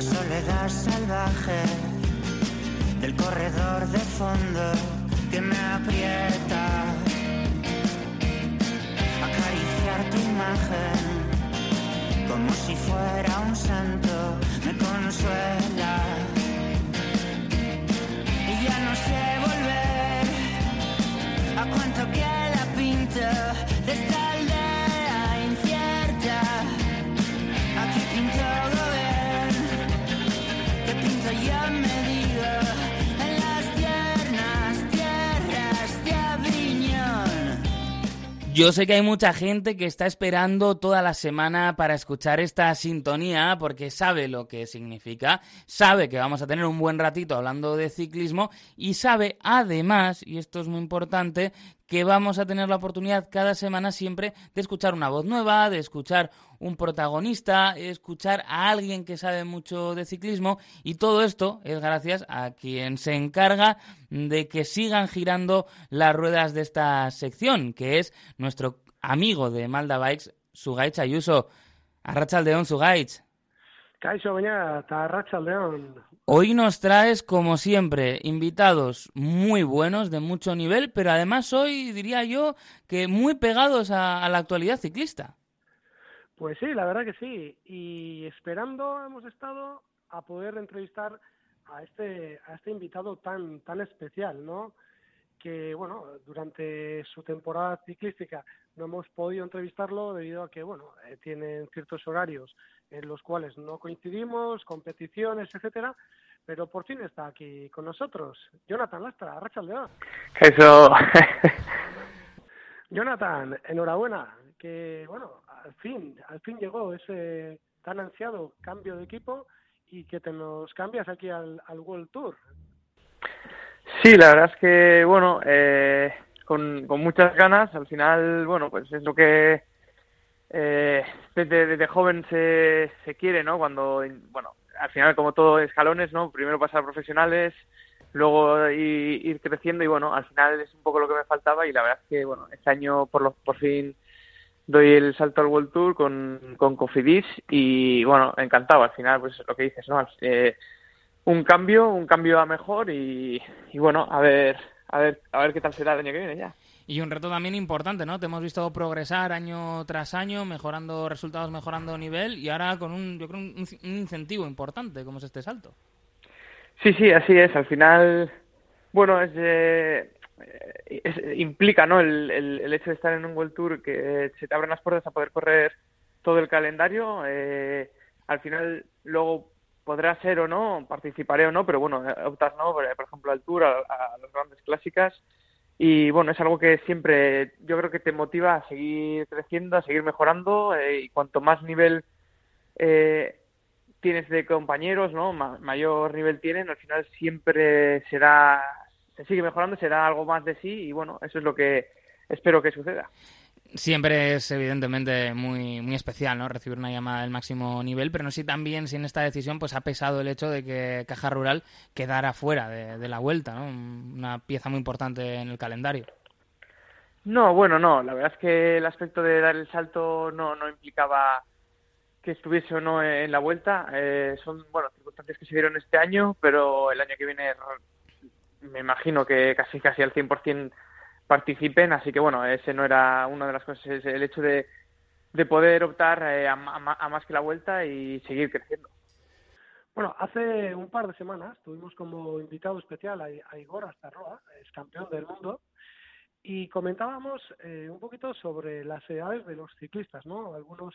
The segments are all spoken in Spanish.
Soledad salvaje del corredor de fondo que me aprieta. Acariciar tu imagen como si fuera un santo me consuela. Y ya no sé volver a cuánto que la pinta de esta Yo sé que hay mucha gente que está esperando toda la semana para escuchar esta sintonía porque sabe lo que significa, sabe que vamos a tener un buen ratito hablando de ciclismo y sabe además, y esto es muy importante, que vamos a tener la oportunidad cada semana siempre de escuchar una voz nueva, de escuchar un protagonista, escuchar a alguien que sabe mucho de ciclismo y todo esto es gracias a quien se encarga de que sigan girando las ruedas de esta sección, que es nuestro amigo de Malda Bikes, Sugaich Ayuso. Arrachaldeón, Sugaich. Kaixo, baina, eta arratsaldeon. Hoy nos traes, como siempre, invitados muy buenos, de mucho nivel, pero además hoy diría yo que muy pegados a, a la actualidad ciclista. Pues sí, la verdad que sí. Y esperando hemos estado a poder entrevistar a este, a este invitado tan, tan especial, ¿no? Que, bueno, durante su temporada ciclística no hemos podido entrevistarlo debido a que, bueno, eh, tienen ciertos horarios en los cuales no coincidimos, competiciones, etcétera, pero por fin está aquí con nosotros. Jonathan Lastra, Arrachaldeón. Eso. Jonathan, enhorabuena, que bueno, al fin, al fin llegó ese tan ansiado cambio de equipo y que te nos cambias aquí al, al World Tour. Sí, la verdad es que, bueno, eh, con, con muchas ganas, al final, bueno, pues es lo que eh, desde, desde joven se, se quiere, ¿no? Cuando, bueno, al final como todo escalones, ¿no? Primero pasar a profesionales, luego ir, ir, creciendo y bueno, al final es un poco lo que me faltaba y la verdad es que, bueno, este año por, lo, por fin doy el salto al World Tour con, con Cofidis y bueno, encantado, al final pues lo que dices, ¿no? Eh, un cambio, un cambio a mejor y, y bueno, a ver, a ver, a ver qué tal será el año que viene ya. Y un reto también importante, ¿no? Te hemos visto progresar año tras año, mejorando resultados, mejorando nivel y ahora con un, yo creo, un, un incentivo importante, como es este salto. Sí, sí, así es. Al final, bueno, es, eh, es implica, ¿no? El, el, el, hecho de estar en un World Tour que se te abren las puertas a poder correr todo el calendario. Eh, al final, luego podrá ser o no, participaré o no, pero bueno, optas, ¿no? Por, ejemplo, al Tour, a, a las grandes clásicas y bueno, es algo que siempre yo creo que te motiva a seguir creciendo, a seguir mejorando eh, y cuanto más nivel eh, tienes de compañeros, ¿no? Ma mayor nivel tienen, al final siempre será, se sigue mejorando, será algo más de sí y bueno, eso es lo que espero que suceda siempre es evidentemente muy, muy especial, ¿no? Recibir una llamada del máximo nivel, pero no sé si también si en esta decisión pues ha pesado el hecho de que Caja Rural quedara fuera de, de, la vuelta, ¿no? Una pieza muy importante en el calendario. No, bueno, no. La verdad es que el aspecto de dar el salto no, no implicaba que estuviese o no en la vuelta. Eh, son, bueno, circunstancias que se dieron este año, pero el año que viene me imagino que casi casi al 100% participen, así que bueno, ese no era una de las cosas, el hecho de, de poder optar eh, a, a, a, más que la vuelta y seguir creciendo. Bueno, hace un par de semanas tuvimos como invitado especial a, a Igor Astarroa, es campeón del mundo, y comentábamos eh, un poquito sobre las edades de los ciclistas, ¿no? Algunos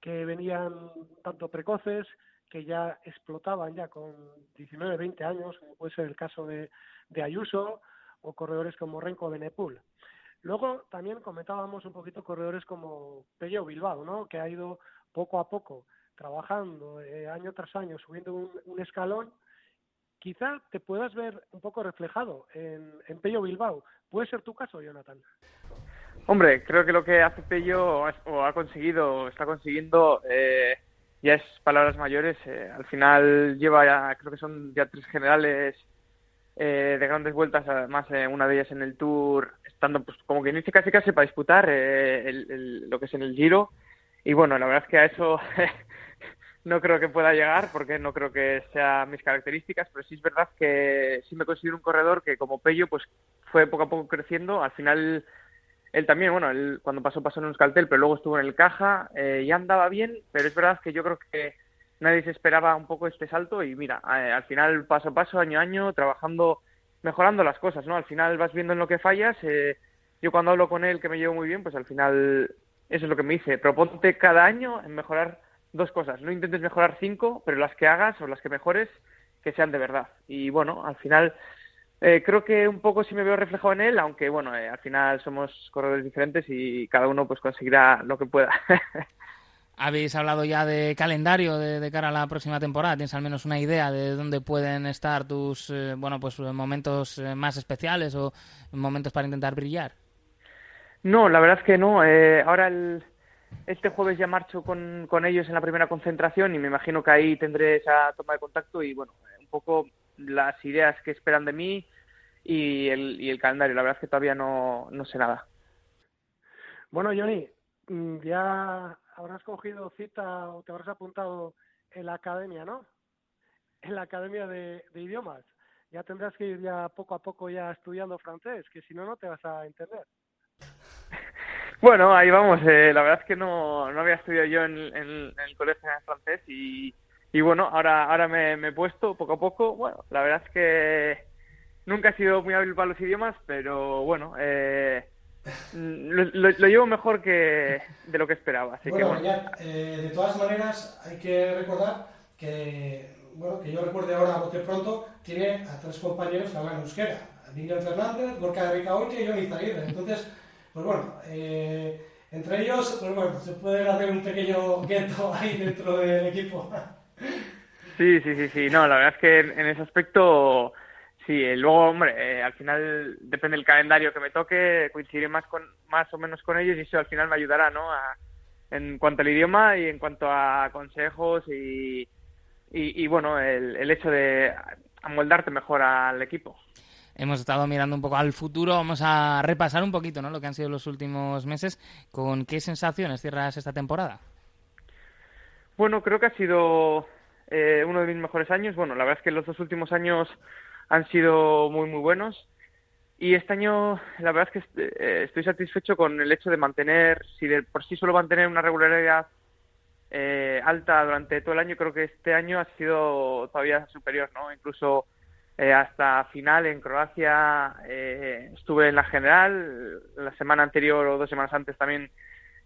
que venían tanto precoces, que ya explotaban ya con 19, 20 años, como puede ser el caso de, de Ayuso, o corredores como Renko Benepul. Luego también comentábamos un poquito corredores como Pello Bilbao, ¿no? que ha ido poco a poco trabajando eh, año tras año, subiendo un, un, escalón. Quizá te puedas ver un poco reflejado en, en Pello Bilbao. ¿Puede ser tu caso, Jonathan? Hombre, creo que lo que hace Pello o ha conseguido, está consiguiendo, eh, ya es palabras mayores. Eh, al final lleva ya, creo que son ya tres generales eh, de grandes vueltas, además eh, una de ellas en el Tour, estando pues como que inicia casi casi para disputar eh, el, el, lo que es en el Giro. Y bueno, la verdad es que a eso no creo que pueda llegar porque no creo que sea mis características, pero sí es verdad que sí me considero un corredor que como Pello pues fue poco a poco creciendo. Al final él también, bueno, él cuando pasó pasó en un escaltel, pero luego estuvo en el caja eh, y andaba bien, pero es verdad que yo creo que nadie se esperaba un poco este salto y mira, eh, al final paso a paso, año a año, trabajando, mejorando las cosas, ¿no? Al final vas viendo en lo que fallas. Eh, yo cuando hablo con él, que me llevo muy bien, pues al final eso es lo que me dice. Proponte cada año en mejorar dos cosas. No intentes mejorar cinco, pero las que hagas o las que mejores, que sean de verdad. Y bueno, al final eh, creo que un poco sí me veo reflejado en él, aunque bueno, eh, al final somos corredores diferentes y cada uno pues conseguirá lo que pueda. Habéis hablado ya de calendario de, cara a la próxima temporada. ¿Tienes al menos una idea de dónde pueden estar tus eh, bueno pues momentos más especiales o momentos para intentar brillar? No, la verdad es que no. ahora el, este jueves ya marcho con, con ellos en la primera concentración y me imagino que ahí tendré esa toma de contacto y bueno, un poco las ideas que esperan de mí y el, y el calendario. La verdad es que todavía no, no sé nada. Bueno, Johnny, mm, ya habrás cogido cita o te habrás apuntado en la academia, ¿no? En la academia de, de idiomas. Ya tendrás que ir ya poco a poco ya estudiando francés, que si no, no te vas a entender. Bueno, ahí vamos. Eh, la verdad es que no, no había estudiado yo en, el colegio de francés y, y bueno, ahora, ahora me, he puesto poco a poco. Bueno, la verdad es que nunca he sido muy hábil para los idiomas, pero bueno, eh, lo, llevo mejor que de lo que esperaba. Así bueno, que, bueno. Eh, de todas maneras, hay que recordar que, bueno, que yo recuerde ahora, a pronto, tiene a tres compañeros que hablan euskera. Miguel Fernández, Gorka de Ricaoche y Johnny Zaguirre. Entonces, pues bueno, eh, entre ellos, pues bueno, se puede hacer un pequeño gueto ahí dentro del equipo. Sí, sí, sí, sí. No, la verdad es que en, ese aspecto, sí. Eh, luego, hombre, eh, al final depende del calendario que me toque, coincidiré más con más o menos con ellos y eso al final me ayudará, ¿no? en cuanto al idioma y en cuanto a consejos y, y, bueno, el, el hecho de amoldarte mejor al equipo hemos estado mirando un poco al futuro. Vamos a repasar un poquito ¿no? lo que han sido los últimos meses. ¿Con qué sensaciones cierras esta temporada? Bueno, creo que ha sido eh, uno de mis mejores años. Bueno, la verdad es que los dos últimos años han sido muy, muy buenos. Y este año, la verdad es que eh, estoy satisfecho con el hecho de mantener, si de por sí solo mantener una regularidad eh, alta durante todo el año, creo que este año ha sido todavía superior, ¿no? Incluso eh, hasta final en Croacia eh, estuve en la general, la semana anterior o dos semanas antes también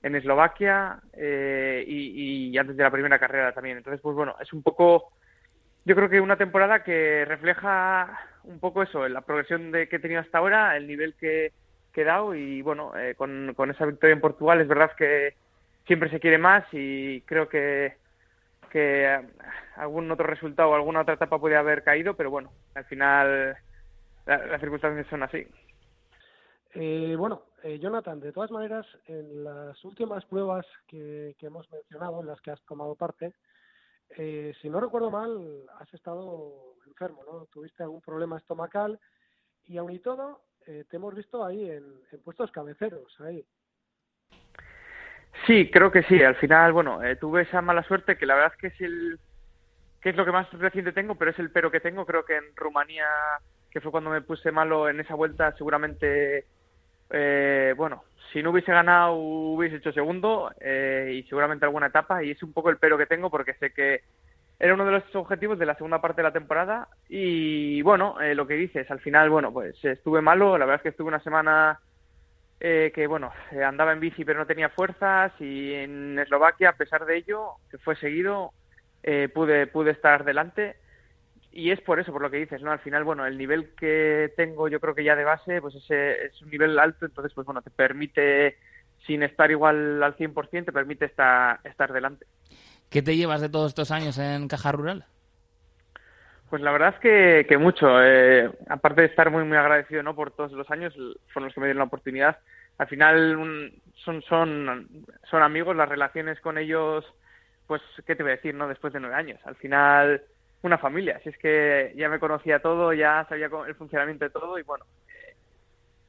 en Eslovaquia eh, y, antes de la primera carrera también. Entonces, pues bueno, es un poco, yo creo que una temporada que refleja un poco eso, la progresión de que he tenido hasta ahora, el nivel que, he dado y bueno, con, con esa victoria en Portugal es verdad que siempre se quiere más y creo que que eh, algún otro resultado o alguna otra etapa puede haber caído, pero bueno, al final las circunstancias son así. Eh, bueno, eh, Jonathan, de todas maneras, en las últimas pruebas que, que hemos mencionado, en las que has tomado parte, eh, si no recuerdo mal, has estado enfermo, ¿no? Tuviste algún problema estomacal y aun y todo, te hemos visto ahí en, puestos cabeceros, ahí. Sí, creo que sí. Al final, bueno, eh, tuve esa mala suerte que la verdad que es el que es lo que más reciente tengo, pero es el pero que tengo. Creo que en Rumanía, que fue cuando me puse malo en esa vuelta, seguramente, eh, bueno, si no hubiese ganado hubiese hecho segundo eh, y seguramente alguna etapa. Y es un poco el pero que tengo porque sé que era uno de los objetivos de la segunda parte de la temporada. Y bueno, lo que dices, al final, bueno, pues estuve malo. La verdad es que estuve una semana eh, que bueno, eh, andaba en bici pero no tenía fuerzas y en Eslovaquia, a pesar de ello, que fue seguido, eh, pude, pude estar delante y es por eso, por lo que dices, ¿no? Al final, bueno, el nivel que tengo yo creo que ya de base, pues ese es un nivel alto, entonces, pues bueno, te permite, sin estar igual al 100%, te permite estar, estar delante. ¿Qué te llevas de todos estos años en Caja Rural? Pues la verdad es que, que mucho. Eh, aparte de estar muy muy agradecido ¿no? por todos los años, fueron los que me dieron la oportunidad. Al final son, son, son amigos, las relaciones con ellos, pues, ¿qué te voy a decir? no Después de nueve años. Al final, una familia. Si es que ya me conocía todo, ya sabía el funcionamiento de todo y bueno,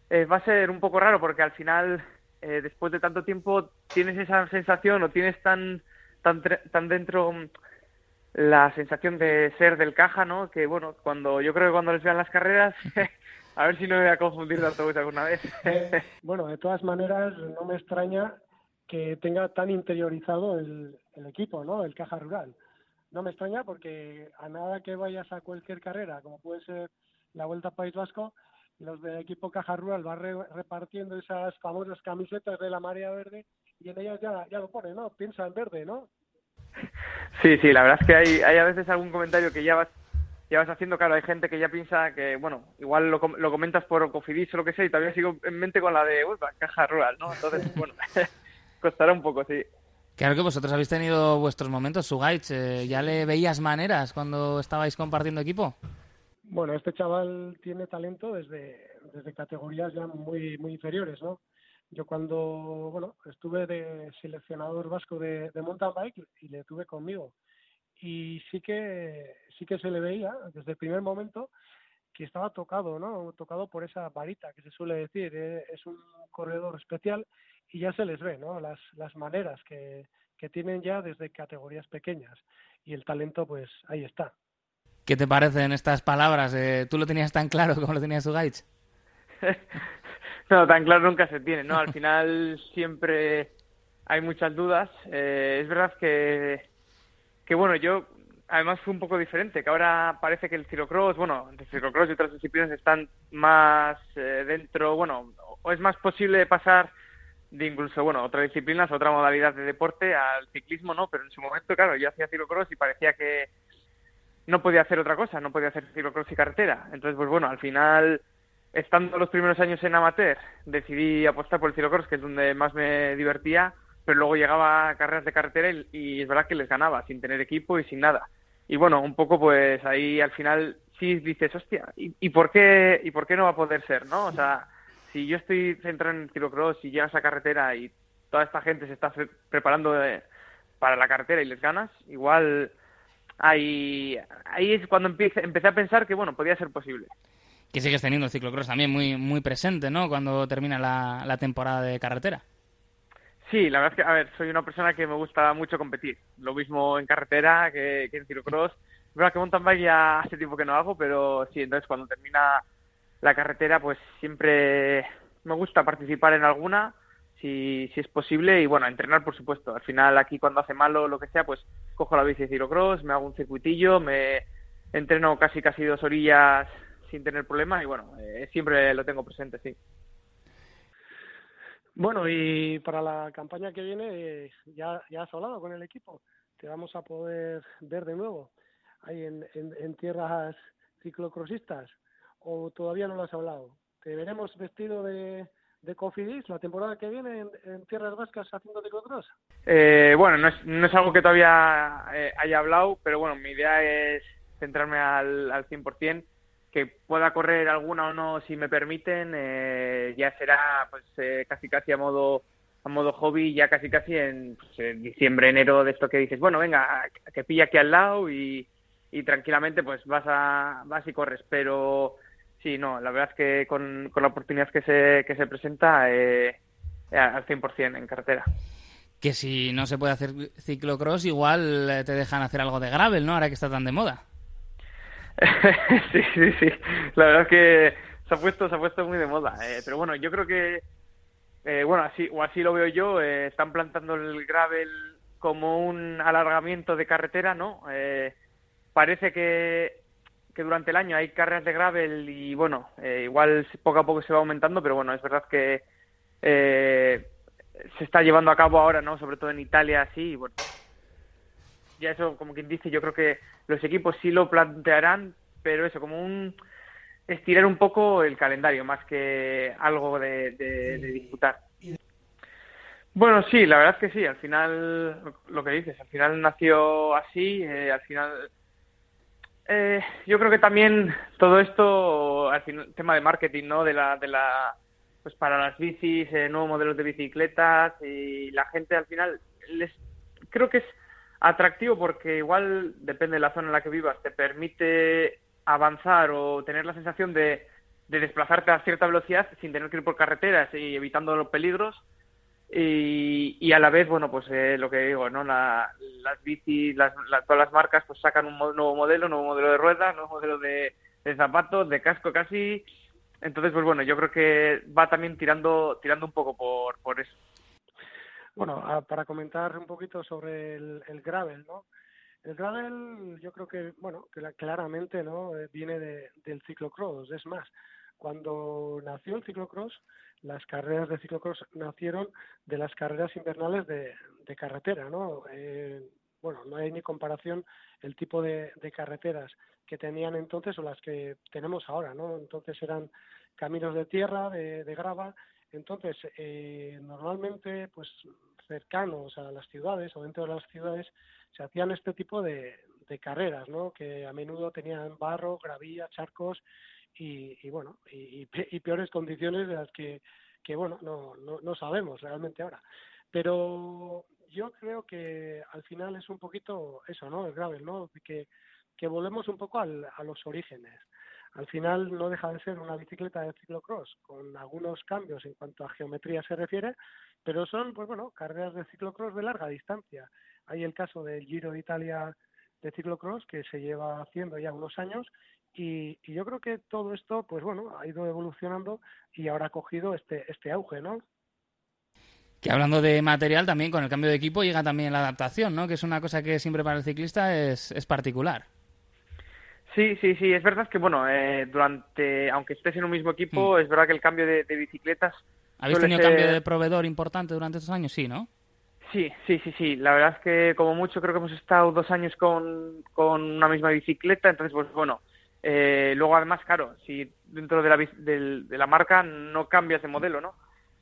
eh, va a ser un poco raro porque al final, eh, después de tanto tiempo, tienes esa sensación o tienes tan, tan, tan dentro la sensación de ser del caja, ¿no? Que bueno, cuando yo creo que cuando les vean las carreras, a ver si no me voy a confundir de autobús alguna vez. bueno, de todas maneras, no me extraña que tenga tan interiorizado el, el equipo, ¿no? El caja rural. No me extraña porque a nada que vayas a cualquier carrera, como puede ser la Vuelta a País Vasco, los del equipo Caja Rural van repartiendo esas famosas camisetas de la marea verde y en ellas ya, ya lo pone, ¿no? Piensa en verde, ¿no? Sí, sí, la verdad es que hay, hay a veces algún comentario que ya vas ya vas haciendo, claro, hay gente que ya piensa que, bueno, igual lo, lo comentas por Cofidis o lo que sea y todavía sigo en mente con la de Caja Rural, ¿no? Entonces, bueno, costará un poco, sí. Claro que vosotros habéis tenido vuestros momentos, Sugaich. Eh, ¿Ya le veías maneras cuando estabais compartiendo equipo? Bueno, este chaval tiene talento desde, desde categorías ya muy, muy inferiores, ¿no? Yo cuando, bueno, estuve de seleccionador vasco de, de mountain bike y le tuve conmigo. Y sí que, sí que se le veía desde el primer momento que estaba tocado, ¿no? Tocado por esa varita que se suele decir. Eh, es un corredor especial y ya se les ve, ¿no? Las, las maneras que, que tienen ya desde categorías pequeñas. Y el talento, pues ahí está. ¿Qué te parecen estas palabras? Eh, ¿Tú lo tenías tan claro como lo tenía su no, tan claro nunca se tiene, ¿no? Al final siempre hay muchas dudas. Eh, es verdad que, que, bueno, yo además fue un poco diferente, que ahora parece que el ciclocross, bueno, el ciclocross y otras disciplinas están más eh, dentro, bueno, o es más posible pasar de incluso, bueno, otras disciplinas, otra modalidad de deporte al ciclismo, ¿no? Pero en su momento, claro, yo hacía ciclocross y parecía que no podía hacer otra cosa, no podía hacer ciclocross y carretera. Entonces, pues bueno, al final, estando los primeros años en amateur, decidí apostar por el ciclocross, que es donde más me divertía, pero luego llegaba a carreras de carretera y, es verdad que les ganaba, sin tener equipo y sin nada. Y bueno, un poco pues ahí al final sí dices, hostia, ¿y, por, qué, ¿y por qué no va a poder ser, no? O sea, si yo estoy centrado en el ciclocross y llegas a carretera y toda esta gente se está preparando para la carretera y les ganas, igual ahí, ahí es cuando empecé, empecé a pensar que, bueno, podía ser posible. Que sigues teniendo el ciclocross también muy, muy presente, ¿no? Cuando termina la, la temporada de carretera. Sí, la verdad es que, a ver, soy una persona que me gusta mucho competir. Lo mismo en carretera que, en ciclocross. Es verdad que mountain bike ya hace tiempo que no hago, pero sí, entonces cuando termina la carretera, pues siempre me gusta participar en alguna si, si es posible y bueno, entrenar por supuesto. Al final aquí cuando hace malo lo que sea, pues cojo la bici de ciclocross, me hago un circuitillo, me entreno casi casi dos orillas sin tener problemas y bueno, eh, siempre lo tengo presente, sí. Bueno, y para la campaña que viene ya, ya has hablado con el equipo, te vamos a poder ver de nuevo ahí en, en tierras ciclocrossistas o todavía no lo has hablado. ¿Te veremos vestido de, de Cofidis la temporada que viene en, Tierras Vascas haciendo ciclocross? Eh, bueno, no es, no es algo que todavía eh, haya hablado, pero bueno, mi idea es centrarme al, al 100%, que pueda correr alguna o no si me permiten, eh, ya será pues eh, casi casi a modo a modo hobby, ya casi casi en, pues, en diciembre, enero, de esto que dices, bueno, venga, que pilla aquí al lado y, y tranquilamente pues vas a vas y corres, pero Sí, no, la verdad es que con, con la oportunidad que se, que se presenta eh, al 100% en carretera. Que si no se puede hacer ciclocross, igual eh, te dejan hacer algo de gravel, ¿no? Ahora que está tan de moda. sí, sí, sí. La verdad es que se ha puesto, se ha puesto muy de moda. Eh, pero bueno, yo creo que, eh, bueno, así o así lo veo yo, eh, están plantando el gravel como un alargamiento de carretera, ¿no? Eh, parece que que durante el año hay carreras de gravel y bueno, eh, igual poco a poco se va aumentando, pero bueno, es verdad que eh, se está llevando a cabo ahora, ¿no? Sobre todo en Italia, así, y bueno, ya eso, como quien dice, yo creo que los equipos sí lo plantearán, pero eso, como un estirar un poco el calendario, más que algo de, de, de disputar. Bueno, sí, la verdad es que sí, al final, lo que dices, al final nació así, eh, al final eh, yo creo que también todo esto, al final, tema de marketing, ¿no? De la, de la, pues para las bicis, eh, nuevos modelos de bicicletas y la gente al final les, creo que es atractivo porque igual depende de la zona en la que vivas, te permite avanzar o tener la sensación de, de desplazarte a cierta velocidad sin tener que ir por carreteras y evitando los peligros. Y, a la vez, bueno, pues eh, lo que digo, ¿no? las bicis, las, todas las marcas pues sacan un nuevo modelo, nuevo modelo de ruedas, nuevo modelo de, zapatos, de casco casi. Entonces, pues bueno, yo creo que va también tirando, tirando un poco por, por eso. Bueno, para comentar un poquito sobre el, el gravel, ¿no? El gravel yo creo que, bueno, que claramente no eh, viene de, del ciclocross. Es más, cuando nació el ciclocross, las carreras de ciclocross nacieron de las carreras invernales de, carretera, ¿no? Eh, bueno, no hay ni comparación el tipo de, carreteras que tenían entonces o las que tenemos ahora, ¿no? Entonces eran caminos de tierra, de, de grava, entonces eh, normalmente, pues cercanos a las ciudades o dentro de las ciudades se hacían este tipo de, de carreras, ¿no? Que a menudo tenían barro, gravilla, charcos y, y bueno, y, y, peores condiciones de las que, que bueno, no, no, no sabemos realmente ahora. Pero yo creo que al final es un poquito eso, ¿no? El gravel, ¿no? Que, que volvemos un poco al, a los orígenes. Al final no deja de ser una bicicleta de ciclocross con algunos cambios en cuanto a geometría se refiere, pero son, pues bueno, carreras de ciclocross de larga distancia. Hay el caso del Giro de Italia de ciclocross que se lleva haciendo ya unos años y, yo creo que todo esto, pues bueno, ha ido evolucionando y ahora ha cogido este, este auge, ¿no? Que hablando de material, también con el cambio de equipo llega también la adaptación, ¿no? Que es una cosa que siempre para el ciclista es, es particular. Sí, sí, sí, es verdad que, bueno, eh, durante, aunque estés en un mismo equipo, mm. es verdad que el cambio de, de bicicletas... ¿Habéis tenido cambio de proveedor importante durante estos años? Sí, ¿no? Sí, sí, sí, sí. La verdad es que como mucho creo que hemos estado dos años con, con una misma bicicleta, entonces pues bueno. Eh, luego además, claro, si dentro de la, de, la marca no cambias de modelo, ¿no?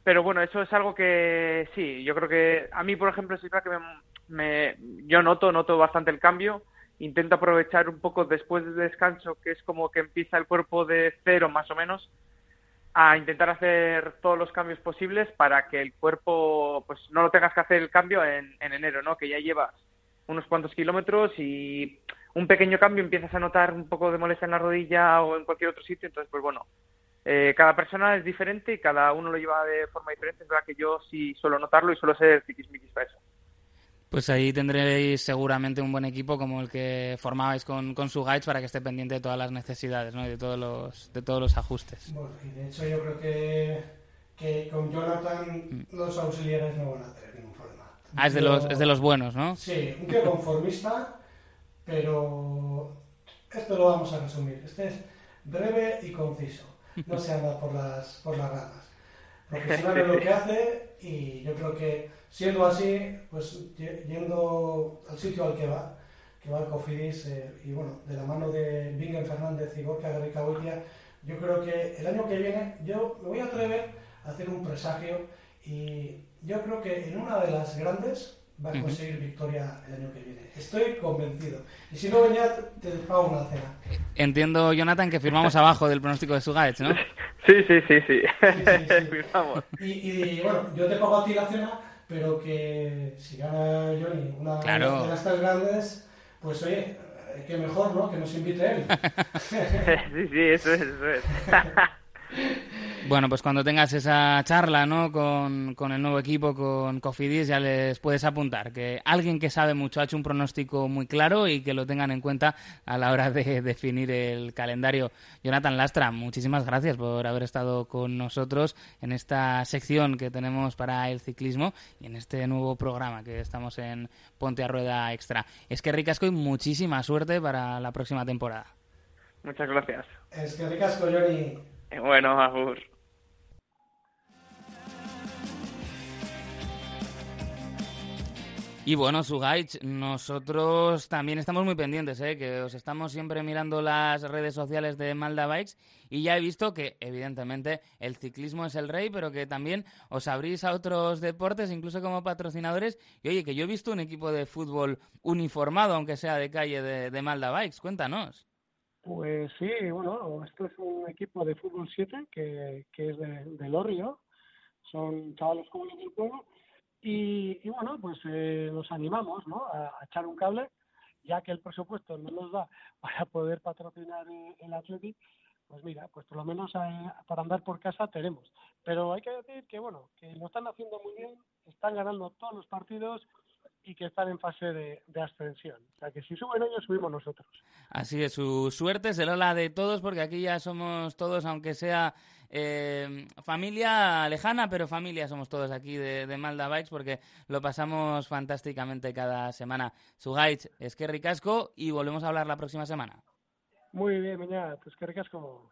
Pero bueno, eso es algo que sí, yo creo que a mí, por ejemplo, es verdad que me, yo noto, noto bastante el cambio. Intento aprovechar un poco después del descanso, que es como que empieza el cuerpo de cero más o menos, a intentar hacer todos los cambios posibles para que el cuerpo pues no lo tengas que hacer el cambio en, enero, ¿no? Que ya llevas unos cuantos kilómetros y un pequeño cambio empiezas a notar un poco de molestia en la rodilla o en cualquier otro sitio, entonces pues bueno, eh, cada persona es diferente y cada uno lo lleva de forma diferente, es verdad que yo sí suelo notarlo y suelo ser tiquismiquis para eso. Pues ahí tendréis seguramente un buen equipo como el que formabais con, con su guides para que esté pendiente de todas las necesidades ¿no? y de todos los, de todos los ajustes. Bueno, y de hecho yo creo que, que con Jonathan mm. los auxiliares no van a tener ningún problema. Ah, es de, los, es de los buenos, ¿no? Sí, un tío conformista, pero esto lo vamos a resumir. Este es breve y conciso. No se anda por las, por las ramas. Profesional en lo que hace y yo creo que Siendo así, pues yendo al sitio al que va, que va el Cofidis, eh, y bueno, de la mano de Bingen Fernández y Gorka Garricahuitia, yo creo que el año que viene, yo me voy a atrever a hacer un presagio y yo creo que en una de las grandes va a conseguir victoria el año que viene. Estoy convencido. Y si no venía, te pago una cena. Entiendo, Jonathan, que firmamos abajo del pronóstico de Sugaets, ¿no? Sí, sí, sí, sí. Firmamos. Y, y, bueno, yo te pago a ti la cena pero que si gana Johnny una de las tres grandes, pues oye, que mejor, ¿no? Que nos invite él. sí, sí, eso es, eso es. Bueno, pues cuando tengas esa charla ¿no? con, el nuevo equipo, con Cofidis, ya les puedes apuntar que alguien que sabe mucho ha hecho un pronóstico muy claro y que lo tengan en cuenta a la hora de definir el calendario. Jonathan Lastra, muchísimas gracias por haber estado con nosotros en esta sección que tenemos para el ciclismo y en este nuevo programa que estamos en Ponte a Rueda Extra. Es que ricasco y muchísima suerte para la próxima temporada. Muchas gracias. Es que ricasco, Johnny. Bueno. Y bueno, Sugaich, nosotros también estamos muy pendientes, ¿eh? que os estamos siempre mirando las redes sociales de Malda Bikes y ya he visto que, evidentemente, el ciclismo es el rey, pero que también os abrís a otros deportes, incluso como patrocinadores. Y oye, que yo he visto un equipo de fútbol uniformado, aunque sea de calle de, de Malda Bikes. Cuéntanos. Pues sí, bueno, esto es un equipo de fútbol 7 que, es de, de Lorrio, son chavales jóvenes del pueblo y, bueno, pues eh, los animamos ¿no? A, echar un cable, ya que el presupuesto no nos da para poder patrocinar el Athletic, pues mira, pues por lo menos eh, para andar por casa tenemos. Pero hay que decir que bueno, que lo están haciendo muy bien, están ganando todos los partidos y que están en fase de, ascensión. O sea que si suben ellos, subimos nosotros. Así es, su suerte será la de todos, porque aquí ya somos todos, aunque sea eh, familia lejana, pero familia somos todos aquí de, de, Malda Bikes, porque lo pasamos fantásticamente cada semana. Su guide es que ricasco y volvemos a hablar la próxima semana. Muy bien, Miñat, es que ricasco.